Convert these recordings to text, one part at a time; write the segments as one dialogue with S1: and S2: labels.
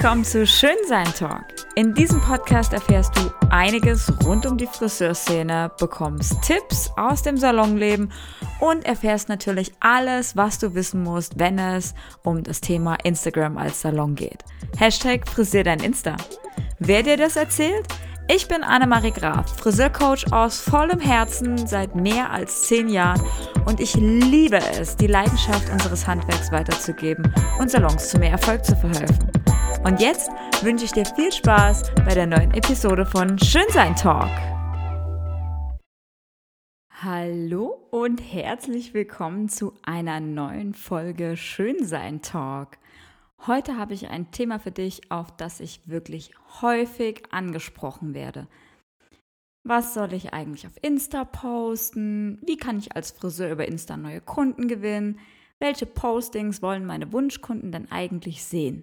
S1: Komm zu Schönsein Talk. In diesem Podcast erfährst du einiges rund um die Friseurszene, bekommst Tipps aus dem Salonleben und erfährst natürlich alles, was du wissen musst, wenn es um das Thema Instagram als Salon geht. Hashtag Frisier dein Insta. Wer dir das erzählt? Ich bin Annemarie Graf, Friseurcoach aus vollem Herzen seit mehr als zehn Jahren und ich liebe es, die Leidenschaft unseres Handwerks weiterzugeben und Salons zu mehr Erfolg zu verhelfen. Und jetzt wünsche ich dir viel Spaß bei der neuen Episode von Schönsein Talk. Hallo und herzlich willkommen zu einer neuen Folge Schönsein Talk. Heute habe ich ein Thema für dich, auf das ich wirklich häufig angesprochen werde. Was soll ich eigentlich auf Insta posten? Wie kann ich als Friseur über Insta neue Kunden gewinnen? Welche Postings wollen meine Wunschkunden denn eigentlich sehen?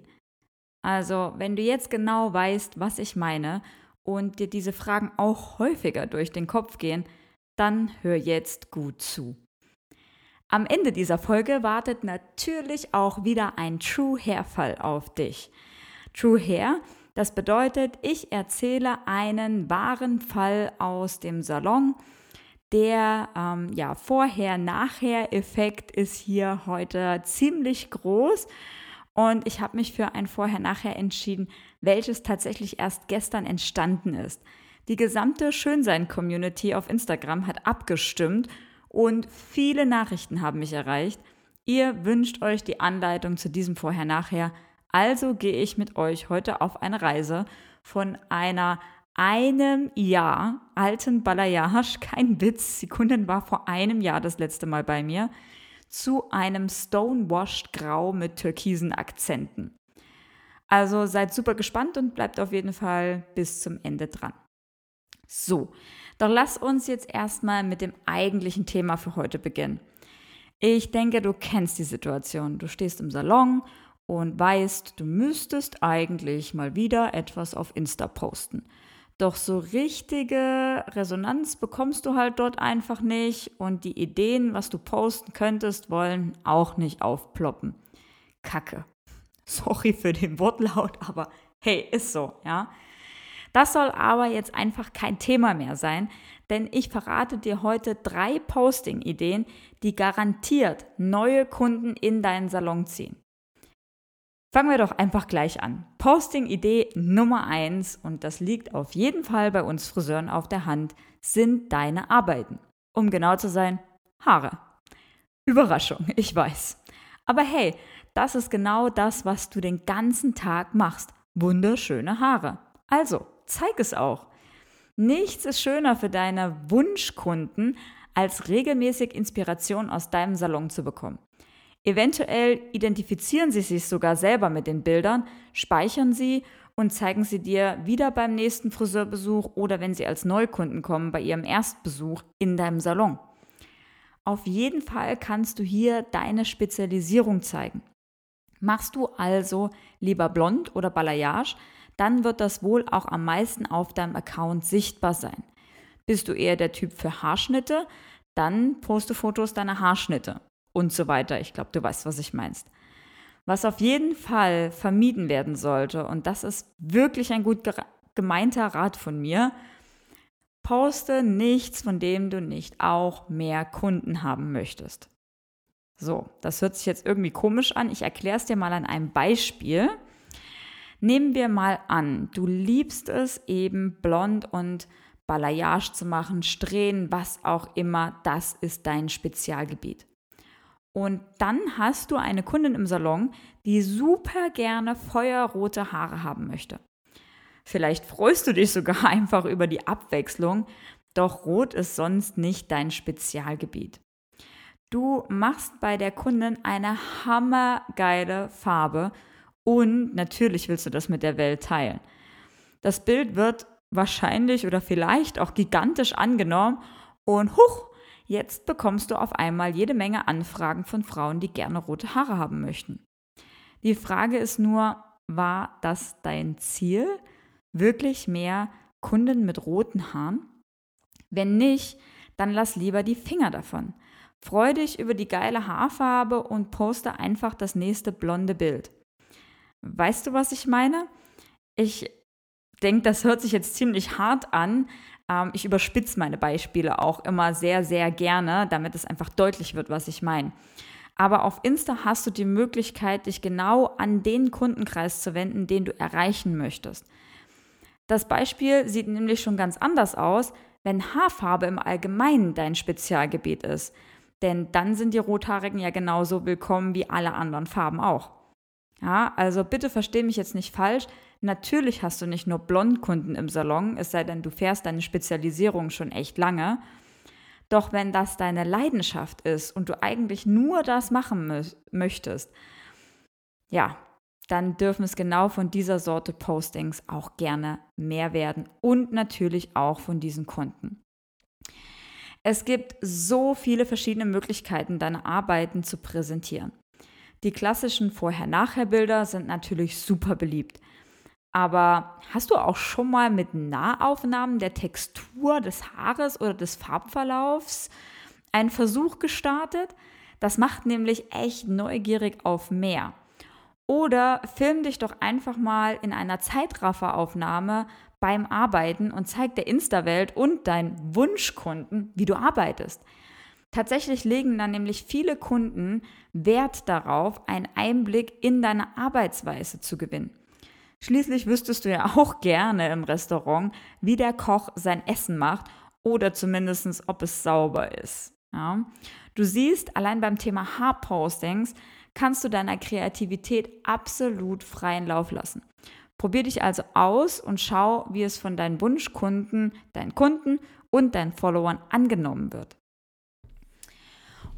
S1: Also, wenn du jetzt genau weißt, was ich meine und dir diese Fragen auch häufiger durch den Kopf gehen, dann hör jetzt gut zu. Am Ende dieser Folge wartet natürlich auch wieder ein True Hair Fall auf dich. True Hair, das bedeutet, ich erzähle einen wahren Fall aus dem Salon. Der ähm, ja, Vorher-Nachher-Effekt ist hier heute ziemlich groß. Und ich habe mich für ein Vorher-Nachher entschieden, welches tatsächlich erst gestern entstanden ist. Die gesamte Schönsein-Community auf Instagram hat abgestimmt und viele Nachrichten haben mich erreicht. Ihr wünscht euch die Anleitung zu diesem Vorher-Nachher. Also gehe ich mit euch heute auf eine Reise von einer einem Jahr alten Balayage, kein Witz, die Kundin war vor einem Jahr das letzte Mal bei mir, zu einem Stonewashed Grau mit türkisen Akzenten. Also seid super gespannt und bleibt auf jeden Fall bis zum Ende dran. So, doch lass uns jetzt erstmal mit dem eigentlichen Thema für heute beginnen. Ich denke, du kennst die Situation. Du stehst im Salon und weißt, du müsstest eigentlich mal wieder etwas auf Insta posten. Doch so richtige Resonanz bekommst du halt dort einfach nicht und die Ideen, was du posten könntest, wollen auch nicht aufploppen. Kacke. Sorry für den Wortlaut, aber hey, ist so, ja. Das soll aber jetzt einfach kein Thema mehr sein, denn ich verrate dir heute drei Posting-Ideen, die garantiert neue Kunden in deinen Salon ziehen. Fangen wir doch einfach gleich an. Posting-Idee Nummer eins und das liegt auf jeden Fall bei uns Friseuren auf der Hand, sind deine Arbeiten. Um genau zu sein, Haare. Überraschung, ich weiß. Aber hey, das ist genau das, was du den ganzen Tag machst. Wunderschöne Haare. Also, zeig es auch. Nichts ist schöner für deine Wunschkunden, als regelmäßig Inspiration aus deinem Salon zu bekommen. Eventuell identifizieren sie sich sogar selber mit den Bildern, speichern sie und zeigen sie dir wieder beim nächsten Friseurbesuch oder wenn sie als Neukunden kommen bei ihrem Erstbesuch in deinem Salon. Auf jeden Fall kannst du hier deine Spezialisierung zeigen. Machst du also lieber blond oder Balayage, dann wird das wohl auch am meisten auf deinem Account sichtbar sein. Bist du eher der Typ für Haarschnitte, dann poste Fotos deiner Haarschnitte und so weiter. Ich glaube, du weißt, was ich meinst. Was auf jeden Fall vermieden werden sollte, und das ist wirklich ein gut gemeinter Rat von mir, poste nichts, von dem du nicht auch mehr Kunden haben möchtest. So, das hört sich jetzt irgendwie komisch an. Ich erkläre es dir mal an einem Beispiel. Nehmen wir mal an, du liebst es eben blond und Balayage zu machen, Strähnen, was auch immer, das ist dein Spezialgebiet. Und dann hast du eine Kundin im Salon, die super gerne feuerrote Haare haben möchte. Vielleicht freust du dich sogar einfach über die Abwechslung, doch rot ist sonst nicht dein Spezialgebiet. Du machst bei der Kundin eine hammergeile Farbe und natürlich willst du das mit der Welt teilen. Das Bild wird wahrscheinlich oder vielleicht auch gigantisch angenommen und huch, Jetzt bekommst du auf einmal jede Menge Anfragen von Frauen, die gerne rote Haare haben möchten. Die Frage ist nur, war das dein Ziel? Wirklich mehr Kunden mit roten Haaren? Wenn nicht, dann lass lieber die Finger davon. Freu dich über die geile Haarfarbe und poste einfach das nächste blonde Bild. Weißt du, was ich meine? Ich denke, das hört sich jetzt ziemlich hart an. Ähm, ich überspitze meine Beispiele auch immer sehr, sehr gerne, damit es einfach deutlich wird, was ich meine. Aber auf Insta hast du die Möglichkeit, dich genau an den Kundenkreis zu wenden, den du erreichen möchtest. Das Beispiel sieht nämlich schon ganz anders aus, wenn Haarfarbe im Allgemeinen dein Spezialgebiet ist. Denn dann sind die Rothaarigen ja genauso willkommen wie alle anderen Farben auch. Ja, also bitte versteh mich jetzt nicht falsch. Natürlich hast du nicht nur Blondkunden im Salon, es sei denn, du fährst deine Spezialisierung schon echt lange. Doch wenn das deine Leidenschaft ist und du eigentlich nur das machen mö möchtest, ja, dann dürfen es genau von dieser Sorte Postings auch gerne mehr werden und natürlich auch von diesen Kunden. Es gibt so viele verschiedene Möglichkeiten, deine Arbeiten zu präsentieren. Die klassischen Vorher-Nachher-Bilder sind natürlich super beliebt. Aber hast du auch schon mal mit Nahaufnahmen der Textur des Haares oder des Farbverlaufs einen Versuch gestartet? Das macht nämlich echt neugierig auf mehr. Oder film dich doch einfach mal in einer Zeitrafferaufnahme beim Arbeiten und zeig der Insta-Welt und deinen Wunschkunden, wie du arbeitest. Tatsächlich legen dann nämlich viele Kunden Wert darauf, einen Einblick in deine Arbeitsweise zu gewinnen. Schließlich wüsstest du ja auch gerne im Restaurant, wie der Koch sein Essen macht oder zumindest, ob es sauber ist. Ja? Du siehst, allein beim Thema Haarpostings kannst du deiner Kreativität absolut freien Lauf lassen. Probier dich also aus und schau, wie es von deinen Wunschkunden, deinen Kunden und deinen Followern angenommen wird.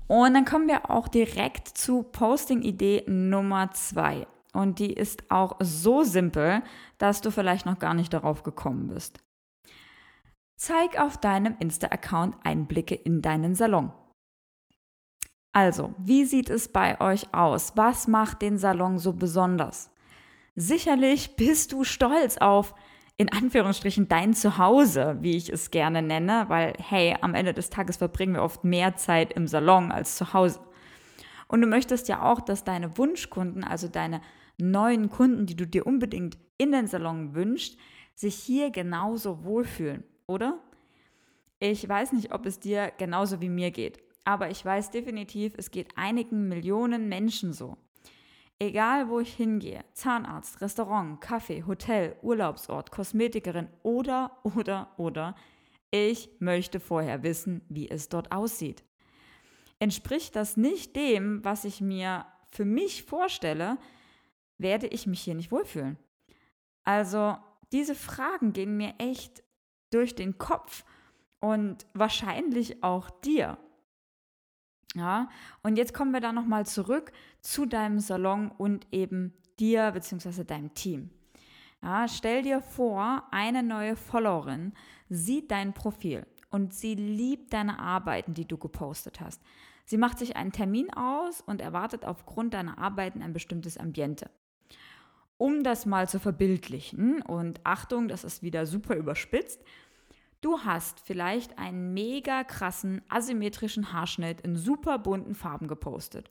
S1: Und dann kommen wir auch direkt zu Posting-Idee Nummer zwei. Und die ist auch so simpel, dass du vielleicht noch gar nicht darauf gekommen bist. Zeig auf deinem Insta-Account Einblicke in deinen Salon. Also, wie sieht es bei euch aus? Was macht den Salon so besonders? Sicherlich bist du stolz auf, in Anführungsstrichen, dein Zuhause, wie ich es gerne nenne, weil, hey, am Ende des Tages verbringen wir oft mehr Zeit im Salon als zu Hause. Und du möchtest ja auch, dass deine Wunschkunden, also deine neuen Kunden, die du dir unbedingt in den Salon wünschst, sich hier genauso wohlfühlen, oder? Ich weiß nicht, ob es dir genauso wie mir geht, aber ich weiß definitiv, es geht einigen Millionen Menschen so. Egal, wo ich hingehe, Zahnarzt, Restaurant, Kaffee, Hotel, Urlaubsort, Kosmetikerin oder, oder, oder, ich möchte vorher wissen, wie es dort aussieht. Entspricht das nicht dem, was ich mir für mich vorstelle, werde ich mich hier nicht wohlfühlen. Also diese Fragen gehen mir echt durch den Kopf und wahrscheinlich auch dir. Ja, und jetzt kommen wir da nochmal zurück zu deinem Salon und eben dir bzw. deinem Team. Ja, stell dir vor, eine neue Followerin sieht dein Profil und sie liebt deine Arbeiten, die du gepostet hast. Sie macht sich einen Termin aus und erwartet aufgrund deiner Arbeiten ein bestimmtes Ambiente. Um das mal zu verbildlichen, und Achtung, das ist wieder super überspitzt, du hast vielleicht einen mega krassen asymmetrischen Haarschnitt in super bunten Farben gepostet.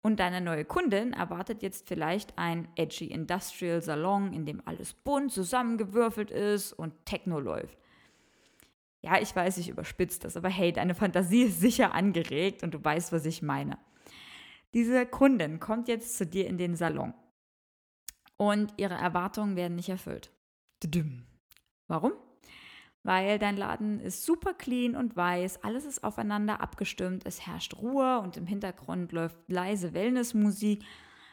S1: Und deine neue Kundin erwartet jetzt vielleicht ein edgy Industrial Salon, in dem alles bunt zusammengewürfelt ist und Techno läuft. Ja, ich weiß, ich überspitze das, aber hey, deine Fantasie ist sicher angeregt und du weißt, was ich meine. Diese Kundin kommt jetzt zu dir in den Salon und ihre Erwartungen werden nicht erfüllt. Warum? Weil dein Laden ist super clean und weiß, alles ist aufeinander abgestimmt, es herrscht Ruhe und im Hintergrund läuft leise Wellnessmusik.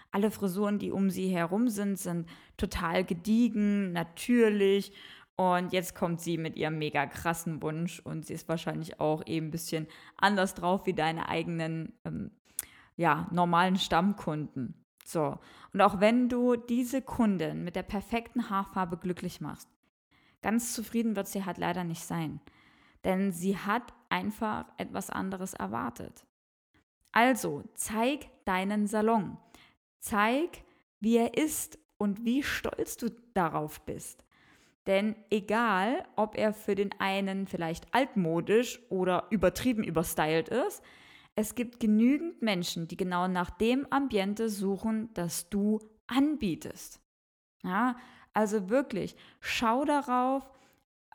S1: Alle Frisuren, die um sie herum sind, sind total gediegen, natürlich. Und jetzt kommt sie mit ihrem mega krassen Wunsch und sie ist wahrscheinlich auch eben ein bisschen anders drauf wie deine eigenen, ähm, ja, normalen Stammkunden. So. Und auch wenn du diese Kundin mit der perfekten Haarfarbe glücklich machst, ganz zufrieden wird sie halt leider nicht sein. Denn sie hat einfach etwas anderes erwartet. Also, zeig deinen Salon. Zeig, wie er ist und wie stolz du darauf bist. Denn egal, ob er für den einen vielleicht altmodisch oder übertrieben überstylt ist, es gibt genügend Menschen, die genau nach dem Ambiente suchen, das du anbietest. Ja, also wirklich, schau darauf,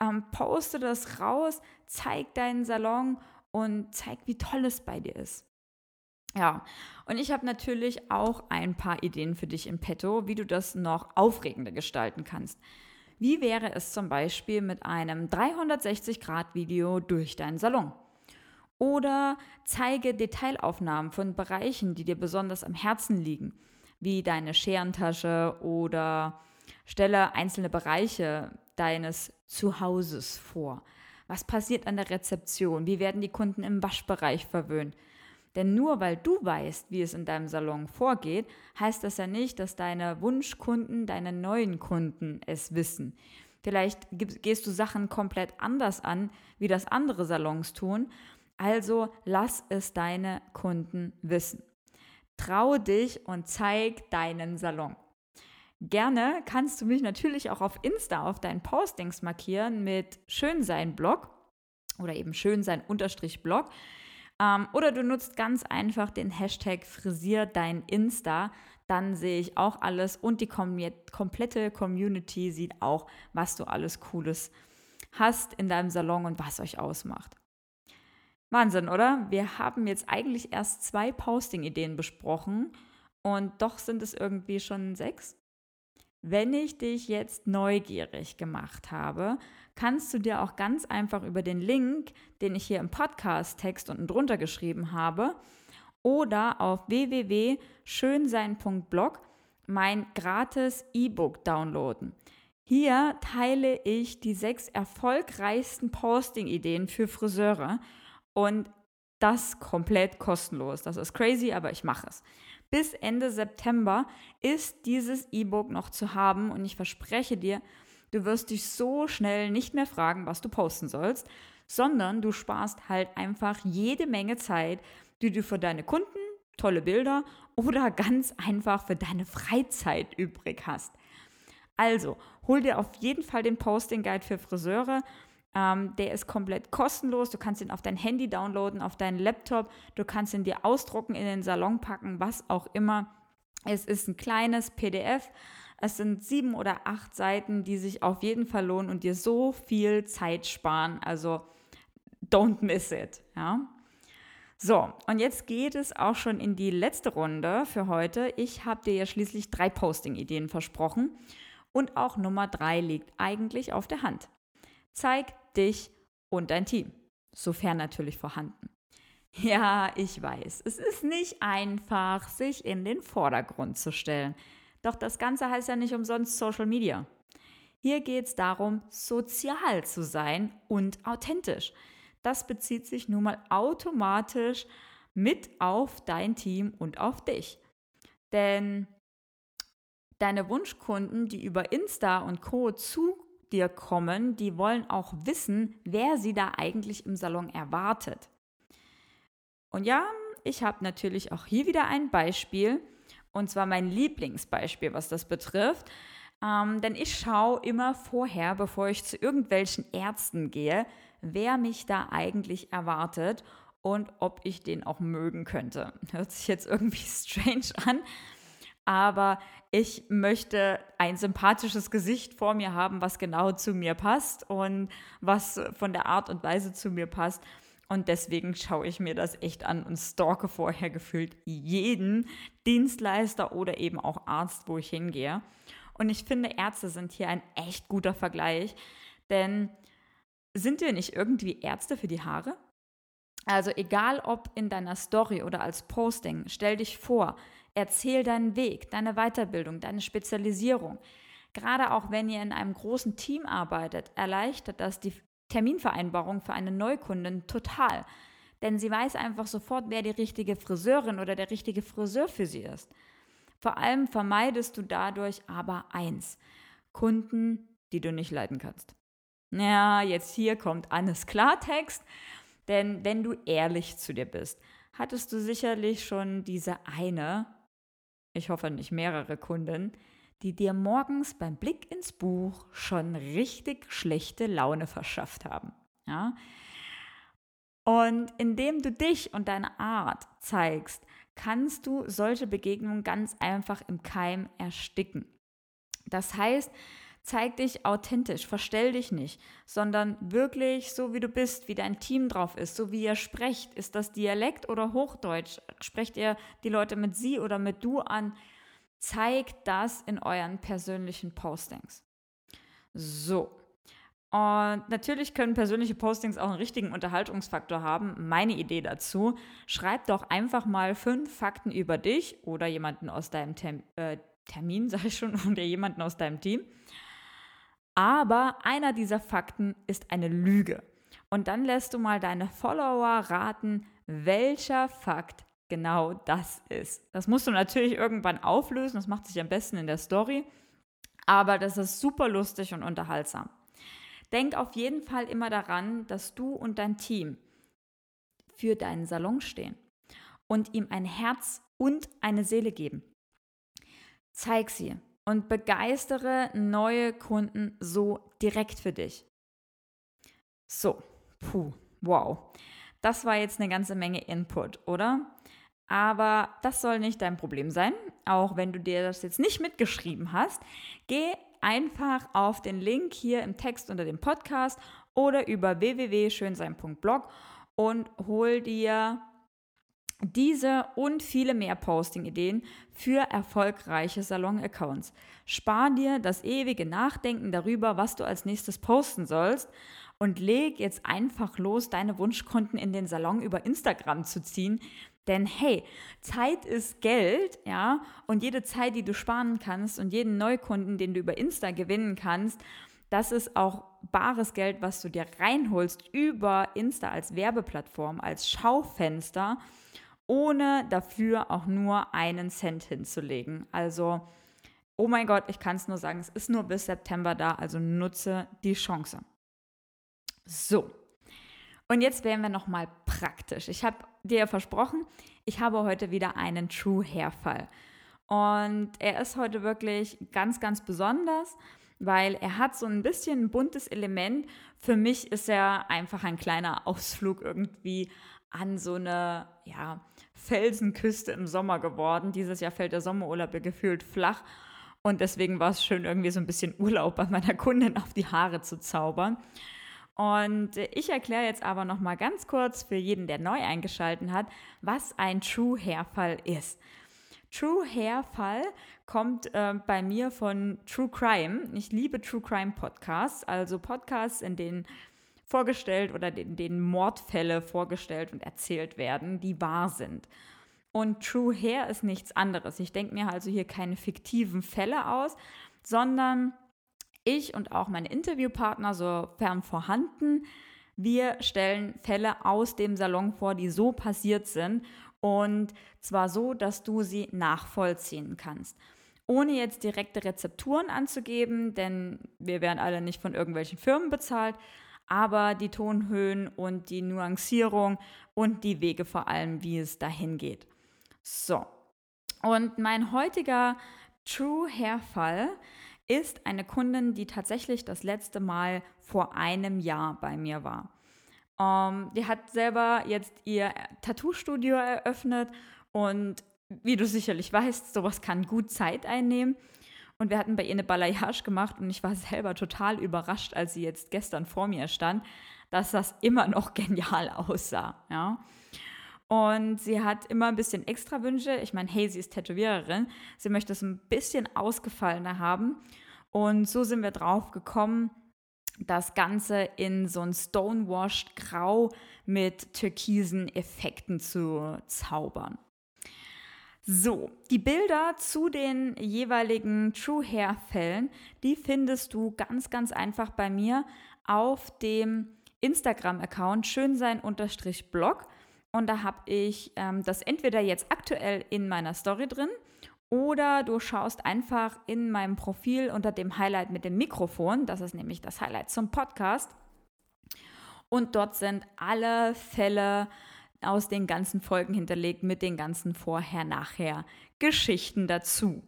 S1: ähm, poste das raus, zeig deinen Salon und zeig, wie toll es bei dir ist. Ja, und ich habe natürlich auch ein paar Ideen für dich im Petto, wie du das noch aufregender gestalten kannst. Wie wäre es zum Beispiel mit einem 360-Grad-Video durch deinen Salon? Oder zeige Detailaufnahmen von Bereichen, die dir besonders am Herzen liegen, wie deine Scherentasche oder stelle einzelne Bereiche deines Zuhauses vor. Was passiert an der Rezeption? Wie werden die Kunden im Waschbereich verwöhnt? Denn nur weil du weißt, wie es in deinem Salon vorgeht, heißt das ja nicht, dass deine Wunschkunden, deine neuen Kunden es wissen. Vielleicht gehst du Sachen komplett anders an, wie das andere Salons tun. Also lass es deine Kunden wissen. Traue dich und zeig deinen Salon. Gerne kannst du mich natürlich auch auf Insta auf deinen Postings markieren mit Schönsein-Blog oder eben Schönsein-Blog. Ähm, oder du nutzt ganz einfach den Hashtag Frisier dein Insta. Dann sehe ich auch alles und die kom komplette Community sieht auch, was du alles Cooles hast in deinem Salon und was euch ausmacht. Wahnsinn, oder? Wir haben jetzt eigentlich erst zwei Posting-Ideen besprochen und doch sind es irgendwie schon sechs. Wenn ich dich jetzt neugierig gemacht habe, kannst du dir auch ganz einfach über den Link, den ich hier im Podcast-Text unten drunter geschrieben habe, oder auf www.schönsein.blog mein gratis E-Book downloaden. Hier teile ich die sechs erfolgreichsten Posting-Ideen für Friseure und das komplett kostenlos. Das ist crazy, aber ich mache es. Bis Ende September ist dieses E-Book noch zu haben und ich verspreche dir, du wirst dich so schnell nicht mehr fragen, was du posten sollst, sondern du sparst halt einfach jede Menge Zeit, die du für deine Kunden, tolle Bilder oder ganz einfach für deine Freizeit übrig hast. Also, hol dir auf jeden Fall den Posting Guide für Friseure ähm, der ist komplett kostenlos. Du kannst ihn auf dein Handy downloaden, auf deinen Laptop. Du kannst ihn dir ausdrucken, in den Salon packen, was auch immer. Es ist ein kleines PDF. Es sind sieben oder acht Seiten, die sich auf jeden Fall lohnen und dir so viel Zeit sparen. Also don't miss it. Ja. So, und jetzt geht es auch schon in die letzte Runde für heute. Ich habe dir ja schließlich drei Posting-Ideen versprochen. Und auch Nummer drei liegt eigentlich auf der Hand. Zeig dich und dein Team, sofern natürlich vorhanden. Ja, ich weiß, es ist nicht einfach, sich in den Vordergrund zu stellen. Doch das Ganze heißt ja nicht umsonst Social Media. Hier geht es darum, sozial zu sein und authentisch. Das bezieht sich nun mal automatisch mit auf dein Team und auf dich. Denn deine Wunschkunden, die über Insta und Co zu dir kommen, die wollen auch wissen, wer sie da eigentlich im Salon erwartet. Und ja, ich habe natürlich auch hier wieder ein Beispiel, und zwar mein Lieblingsbeispiel, was das betrifft. Ähm, denn ich schaue immer vorher, bevor ich zu irgendwelchen Ärzten gehe, wer mich da eigentlich erwartet und ob ich den auch mögen könnte. Hört sich jetzt irgendwie strange an, aber ich möchte ein sympathisches Gesicht vor mir haben, was genau zu mir passt und was von der Art und Weise zu mir passt. Und deswegen schaue ich mir das echt an und stalke vorher gefühlt jeden Dienstleister oder eben auch Arzt, wo ich hingehe. Und ich finde, Ärzte sind hier ein echt guter Vergleich, denn sind wir nicht irgendwie Ärzte für die Haare? Also egal ob in deiner Story oder als Posting, stell dich vor, Erzähl deinen Weg, deine Weiterbildung, deine Spezialisierung. Gerade auch wenn ihr in einem großen Team arbeitet, erleichtert das die Terminvereinbarung für eine Neukundin total. Denn sie weiß einfach sofort, wer die richtige Friseurin oder der richtige Friseur für sie ist. Vor allem vermeidest du dadurch aber eins: Kunden, die du nicht leiden kannst. Ja, jetzt hier kommt Annes Klartext. Denn wenn du ehrlich zu dir bist, hattest du sicherlich schon diese eine ich hoffe nicht mehrere Kunden, die dir morgens beim Blick ins Buch schon richtig schlechte Laune verschafft haben. Ja? Und indem du dich und deine Art zeigst, kannst du solche Begegnungen ganz einfach im Keim ersticken. Das heißt, zeig dich authentisch, verstell dich nicht, sondern wirklich so, wie du bist, wie dein Team drauf ist, so wie ihr sprecht. Ist das Dialekt oder Hochdeutsch? Sprecht ihr die Leute mit sie oder mit du an? Zeigt das in euren persönlichen Postings. So. Und natürlich können persönliche Postings auch einen richtigen Unterhaltungsfaktor haben. Meine Idee dazu, schreib doch einfach mal fünf Fakten über dich oder jemanden aus deinem Tem äh, Termin, sage ich schon, oder jemanden aus deinem Team. Aber einer dieser Fakten ist eine Lüge. Und dann lässt du mal deine Follower raten, welcher Fakt genau das ist. Das musst du natürlich irgendwann auflösen, das macht sich am besten in der Story, aber das ist super lustig und unterhaltsam. Denk auf jeden Fall immer daran, dass du und dein Team für deinen Salon stehen und ihm ein Herz und eine Seele geben. Zeig sie und begeistere neue Kunden so direkt für dich. So, puh, wow. Das war jetzt eine ganze Menge Input, oder? Aber das soll nicht dein Problem sein, auch wenn du dir das jetzt nicht mitgeschrieben hast. Geh einfach auf den Link hier im Text unter dem Podcast oder über www.schönsein.blog und hol dir diese und viele mehr Posting-Ideen für erfolgreiche Salon-Accounts. Spar dir das ewige Nachdenken darüber, was du als nächstes posten sollst und leg jetzt einfach los, deine Wunschkunden in den Salon über Instagram zu ziehen. Denn hey, Zeit ist Geld, ja, und jede Zeit, die du sparen kannst und jeden Neukunden, den du über Insta gewinnen kannst, das ist auch bares Geld, was du dir reinholst über Insta als Werbeplattform, als Schaufenster ohne dafür auch nur einen Cent hinzulegen. Also, oh mein Gott, ich kann es nur sagen, es ist nur bis September da, also nutze die Chance. So. Und jetzt werden wir nochmal praktisch. Ich habe dir versprochen, ich habe heute wieder einen True Hair Fall. Und er ist heute wirklich ganz, ganz besonders, weil er hat so ein bisschen ein buntes Element. Für mich ist er einfach ein kleiner Ausflug irgendwie an so eine ja, Felsenküste im Sommer geworden. Dieses Jahr fällt der Sommerurlaub gefühlt flach. Und deswegen war es schön, irgendwie so ein bisschen Urlaub bei meiner Kundin auf die Haare zu zaubern. Und ich erkläre jetzt aber noch mal ganz kurz für jeden, der neu eingeschaltet hat, was ein True Hair Fall ist. True Hair Fall kommt äh, bei mir von True Crime. Ich liebe True Crime Podcasts, also Podcasts, in denen vorgestellt oder den, den Mordfälle vorgestellt und erzählt werden, die wahr sind. Und True Hair ist nichts anderes. Ich denke mir also hier keine fiktiven Fälle aus, sondern ich und auch meine Interviewpartner, sofern vorhanden, wir stellen Fälle aus dem Salon vor, die so passiert sind und zwar so, dass du sie nachvollziehen kannst. Ohne jetzt direkte Rezepturen anzugeben, denn wir werden alle nicht von irgendwelchen Firmen bezahlt, aber die Tonhöhen und die Nuancierung und die Wege vor allem, wie es dahin geht. So, und mein heutiger True Hair Fall ist eine Kundin, die tatsächlich das letzte Mal vor einem Jahr bei mir war. Um, ähm, die hat selber jetzt ihr Tattoo-Studio eröffnet und wie du sicherlich weißt, sowas kann gut Zeit einnehmen. Und wir hatten bei ihr eine Balayage gemacht und ich war selber total überrascht, als sie jetzt gestern vor mir stand, dass das immer noch genial aussah. Ja. Und sie hat immer ein bisschen extra Wünsche. Ich meine, hey, sie ist Tätowiererin. Sie möchte es ein bisschen ausgefallener haben. Und so sind wir drauf gekommen, das Ganze in so ein Stonewashed Grau mit türkisen Effekten zu zaubern. So, die Bilder zu den jeweiligen True Hair Fällen, die findest du ganz, ganz einfach bei mir auf dem Instagram-Account schönsein-blog. Und da habe ich ähm, das entweder jetzt aktuell in meiner Story drin oder du schaust einfach in meinem Profil unter dem Highlight mit dem Mikrofon. Das ist nämlich das Highlight zum Podcast. Und dort sind alle Fälle aus den ganzen Folgen hinterlegt mit den ganzen Vorher-Nachher-Geschichten dazu.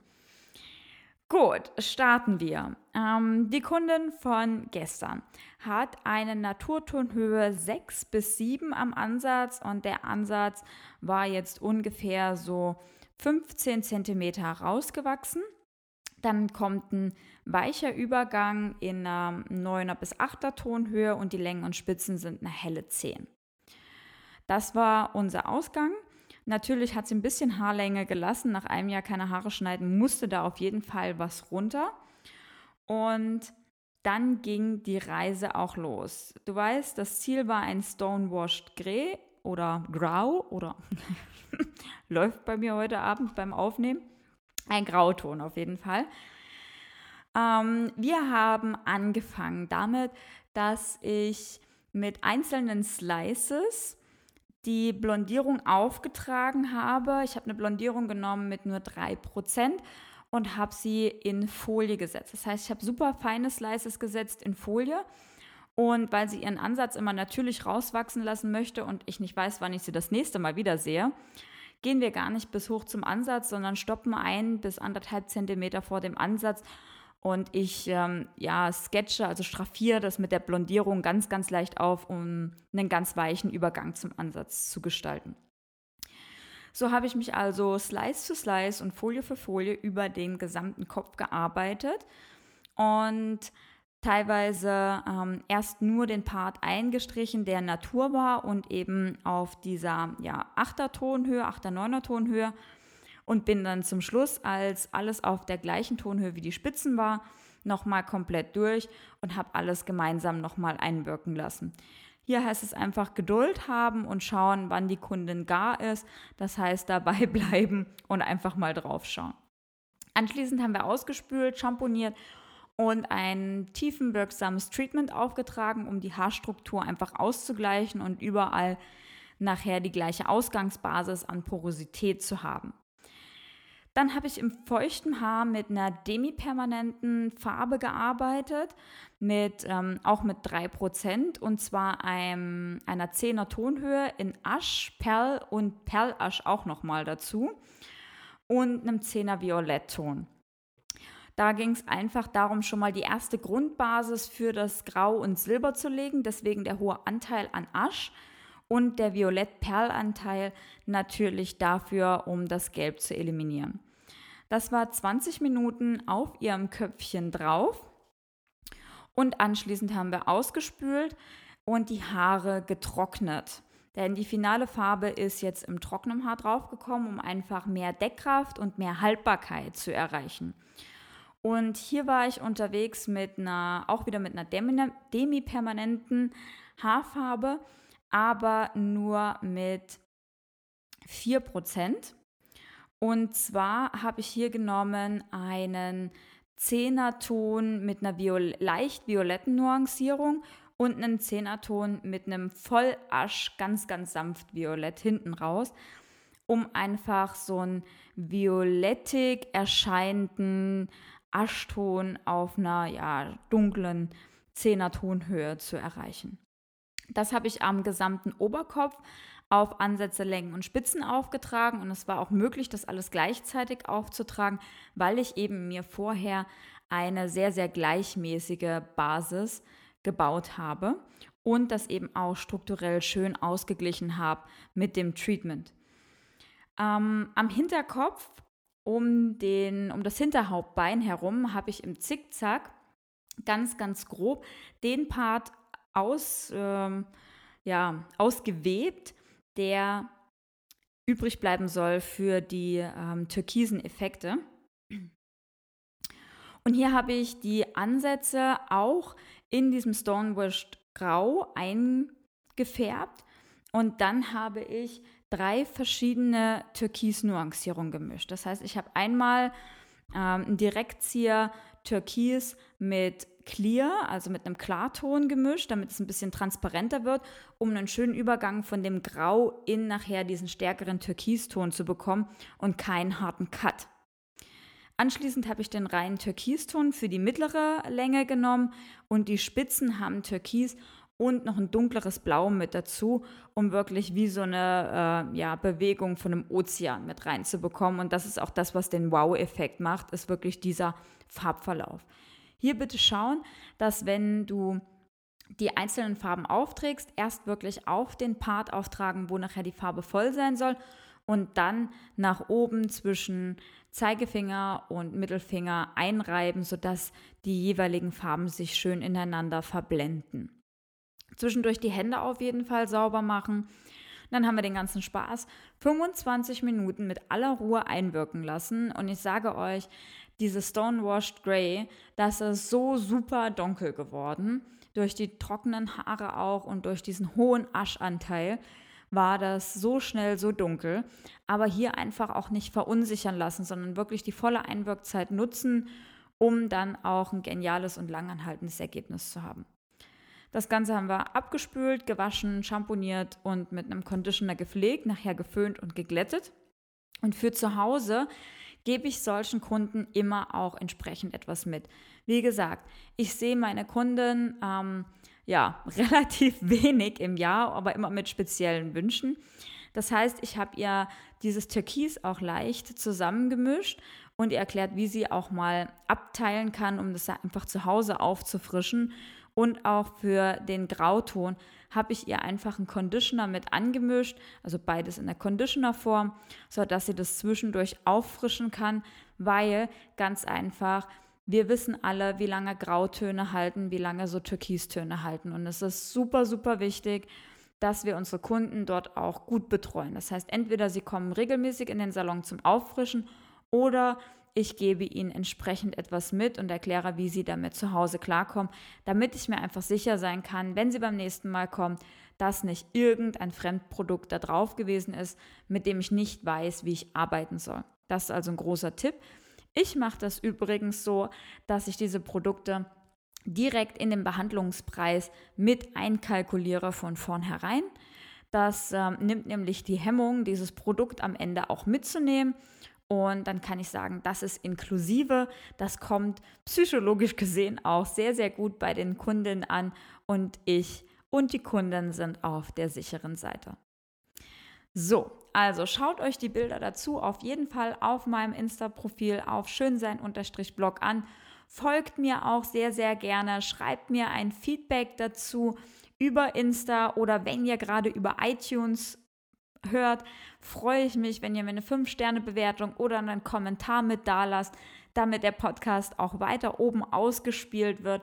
S1: Gut, starten wir. Ähm, die Kundin von gestern hat eine Naturtonhöhe 6 bis 7 am Ansatz und der Ansatz war jetzt ungefähr so 15 cm rausgewachsen. Dann kommt ein weicher Übergang in einer 9er bis 8er Tonhöhe und die Längen und Spitzen sind eine helle 10. Das war unser Ausgang. Natürlich hat sie ein bisschen Haarlänge gelassen. Nach einem Jahr keine Haare schneiden, musste da auf jeden Fall was runter. Und dann ging die Reise auch los. Du weißt, das Ziel war ein Stonewashed Grey oder Grau oder läuft bei mir heute Abend beim Aufnehmen. Ein Grauton auf jeden Fall. Ähm, wir haben angefangen damit, dass ich mit einzelnen Slices die Blondierung aufgetragen habe. Ich habe eine Blondierung genommen mit nur 3% und habe sie in Folie gesetzt. Das heißt, ich habe super feine Slices gesetzt in Folie. Und weil sie ihren Ansatz immer natürlich rauswachsen lassen möchte und ich nicht weiß, wann ich sie das nächste Mal wieder sehe, gehen wir gar nicht bis hoch zum Ansatz, sondern stoppen ein bis anderthalb Zentimeter vor dem Ansatz und ich ähm, ja, sketche, also straffiere das mit der Blondierung ganz, ganz leicht auf, um einen ganz weichen Übergang zum Ansatz zu gestalten. So habe ich mich also Slice für Slice und Folie für Folie über den gesamten Kopf gearbeitet und teilweise ähm, erst nur den Part eingestrichen, der Natur war und eben auf dieser ja, 8er Tonhöhe, 8er, 9er Tonhöhe und bin dann zum Schluss, als alles auf der gleichen Tonhöhe wie die Spitzen war, nochmal komplett durch und habe alles gemeinsam nochmal einwirken lassen. Hier heißt es einfach Geduld haben und schauen, wann die Kundin gar ist. Das heißt, dabei bleiben und einfach mal drauf schauen. Anschließend haben wir ausgespült, schamponiert und ein tiefenwirksames Treatment aufgetragen, um die Haarstruktur einfach auszugleichen und überall nachher die gleiche Ausgangsbasis an Porosität zu haben. Dann habe ich im feuchten Haar mit einer demipermanenten Farbe gearbeitet, mit, ähm, auch mit 3% und zwar einem, einer 10er Tonhöhe in Asch, Perl und Perlasch auch nochmal dazu und einem 10er Violettton. Da ging es einfach darum, schon mal die erste Grundbasis für das Grau und Silber zu legen, deswegen der hohe Anteil an Asch und der Violett-Perl-Anteil natürlich dafür, um das Gelb zu eliminieren. Das war 20 Minuten auf ihrem Köpfchen drauf und anschließend haben wir ausgespült und die Haare getrocknet. Denn die finale Farbe ist jetzt im trockenen Haar draufgekommen, um einfach mehr Deckkraft und mehr Haltbarkeit zu erreichen. Und hier war ich unterwegs mit einer, auch wieder mit einer demi-permanenten Haarfarbe, aber nur mit 4%. Und zwar habe ich hier genommen einen Zehnerton mit einer Viol leicht violetten Nuancierung und einen Zehnerton mit einem Vollasch, ganz, ganz sanft violett hinten raus, um einfach so einen violettig erscheinenden Aschton auf einer ja, dunklen Zehnertonhöhe zu erreichen. Das habe ich am gesamten Oberkopf auf Ansätze, Längen und Spitzen aufgetragen und es war auch möglich, das alles gleichzeitig aufzutragen, weil ich eben mir vorher eine sehr, sehr gleichmäßige Basis gebaut habe und das eben auch strukturell schön ausgeglichen habe mit dem Treatment. Ähm, am Hinterkopf um, den, um das Hinterhauptbein herum habe ich im Zickzack ganz, ganz grob den Part aus, ähm, ja, ausgewebt, der übrig bleiben soll für die ähm, türkisen Effekte. Und hier habe ich die Ansätze auch in diesem Stonewashed Grau eingefärbt und dann habe ich drei verschiedene Türkis-Nuancierungen gemischt. Das heißt, ich habe einmal ähm, einen Direktzieher Türkis mit Clear, also mit einem Klarton gemischt, damit es ein bisschen transparenter wird, um einen schönen Übergang von dem Grau in nachher diesen stärkeren Türkiston zu bekommen und keinen harten Cut. Anschließend habe ich den reinen Türkiston für die mittlere Länge genommen und die Spitzen haben Türkis und noch ein dunkleres Blau mit dazu, um wirklich wie so eine äh, ja, Bewegung von einem Ozean mit reinzubekommen. Und das ist auch das, was den Wow-Effekt macht, ist wirklich dieser Farbverlauf. Hier bitte schauen, dass wenn du die einzelnen Farben aufträgst, erst wirklich auf den Part auftragen, wo nachher die Farbe voll sein soll und dann nach oben zwischen Zeigefinger und Mittelfinger einreiben, sodass die jeweiligen Farben sich schön ineinander verblenden. Zwischendurch die Hände auf jeden Fall sauber machen. Dann haben wir den ganzen Spaß 25 Minuten mit aller Ruhe einwirken lassen. Und ich sage euch, diese Stonewashed Grey, das ist so super dunkel geworden. Durch die trockenen Haare auch und durch diesen hohen Aschanteil war das so schnell so dunkel. Aber hier einfach auch nicht verunsichern lassen, sondern wirklich die volle Einwirkzeit nutzen, um dann auch ein geniales und langanhaltendes Ergebnis zu haben. Das Ganze haben wir abgespült, gewaschen, schamponiert und mit einem Conditioner gepflegt, nachher geföhnt und geglättet. Und für zu Hause gebe ich solchen Kunden immer auch entsprechend etwas mit. Wie gesagt, ich sehe meine Kunden ähm, ja relativ wenig im Jahr, aber immer mit speziellen Wünschen. Das heißt, ich habe ihr dieses Türkis auch leicht zusammengemischt und ihr erklärt, wie sie auch mal abteilen kann, um das einfach zu Hause aufzufrischen und auch für den Grauton habe ich ihr einfach einen Conditioner mit angemischt, also beides in der Conditioner-Form, sodass sie das zwischendurch auffrischen kann, weil ganz einfach, wir wissen alle, wie lange Grautöne halten, wie lange so Türkistöne halten. Und es ist super, super wichtig, dass wir unsere Kunden dort auch gut betreuen. Das heißt, entweder sie kommen regelmäßig in den Salon zum Auffrischen oder ich gebe ihnen entsprechend etwas mit und erkläre, wie sie damit zu Hause klarkommen, damit ich mir einfach sicher sein kann, wenn sie beim nächsten Mal kommen, dass nicht irgendein Fremdprodukt da drauf gewesen ist, mit dem ich nicht weiß, wie ich arbeiten soll. Das ist also ein großer Tipp. Ich mache das übrigens so, dass ich diese Produkte direkt in den Behandlungspreis mit einkalkuliere von vornherein. Das äh, nimmt nämlich die Hemmung, dieses Produkt am Ende auch mitzunehmen und dann kann ich sagen, das ist inklusive. Das kommt psychologisch gesehen auch sehr, sehr gut bei den Kunden an. Und ich und die Kunden sind auf der sicheren Seite. So, also schaut euch die Bilder dazu auf jeden Fall auf meinem Insta-Profil auf schönsein-blog an. Folgt mir auch sehr, sehr gerne. Schreibt mir ein Feedback dazu über Insta oder wenn ihr gerade über iTunes hört, freue ich mich, wenn ihr mir eine 5-Sterne-Bewertung oder einen Kommentar mit da lasst, damit der Podcast auch weiter oben ausgespielt wird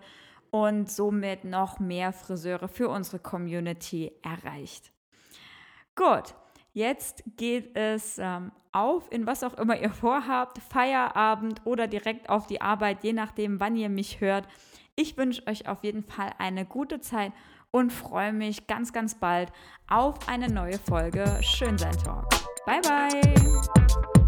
S1: und somit noch mehr Friseure für unsere Community erreicht. Gut, jetzt geht es ähm, auf in was auch immer ihr vorhabt, Feierabend oder direkt auf die Arbeit, je nachdem, wann ihr mich hört. Ich wünsche euch auf jeden Fall eine gute Zeit und freue mich ganz, ganz bald auf eine neue Folge Schönsein Talk. Bye, bye!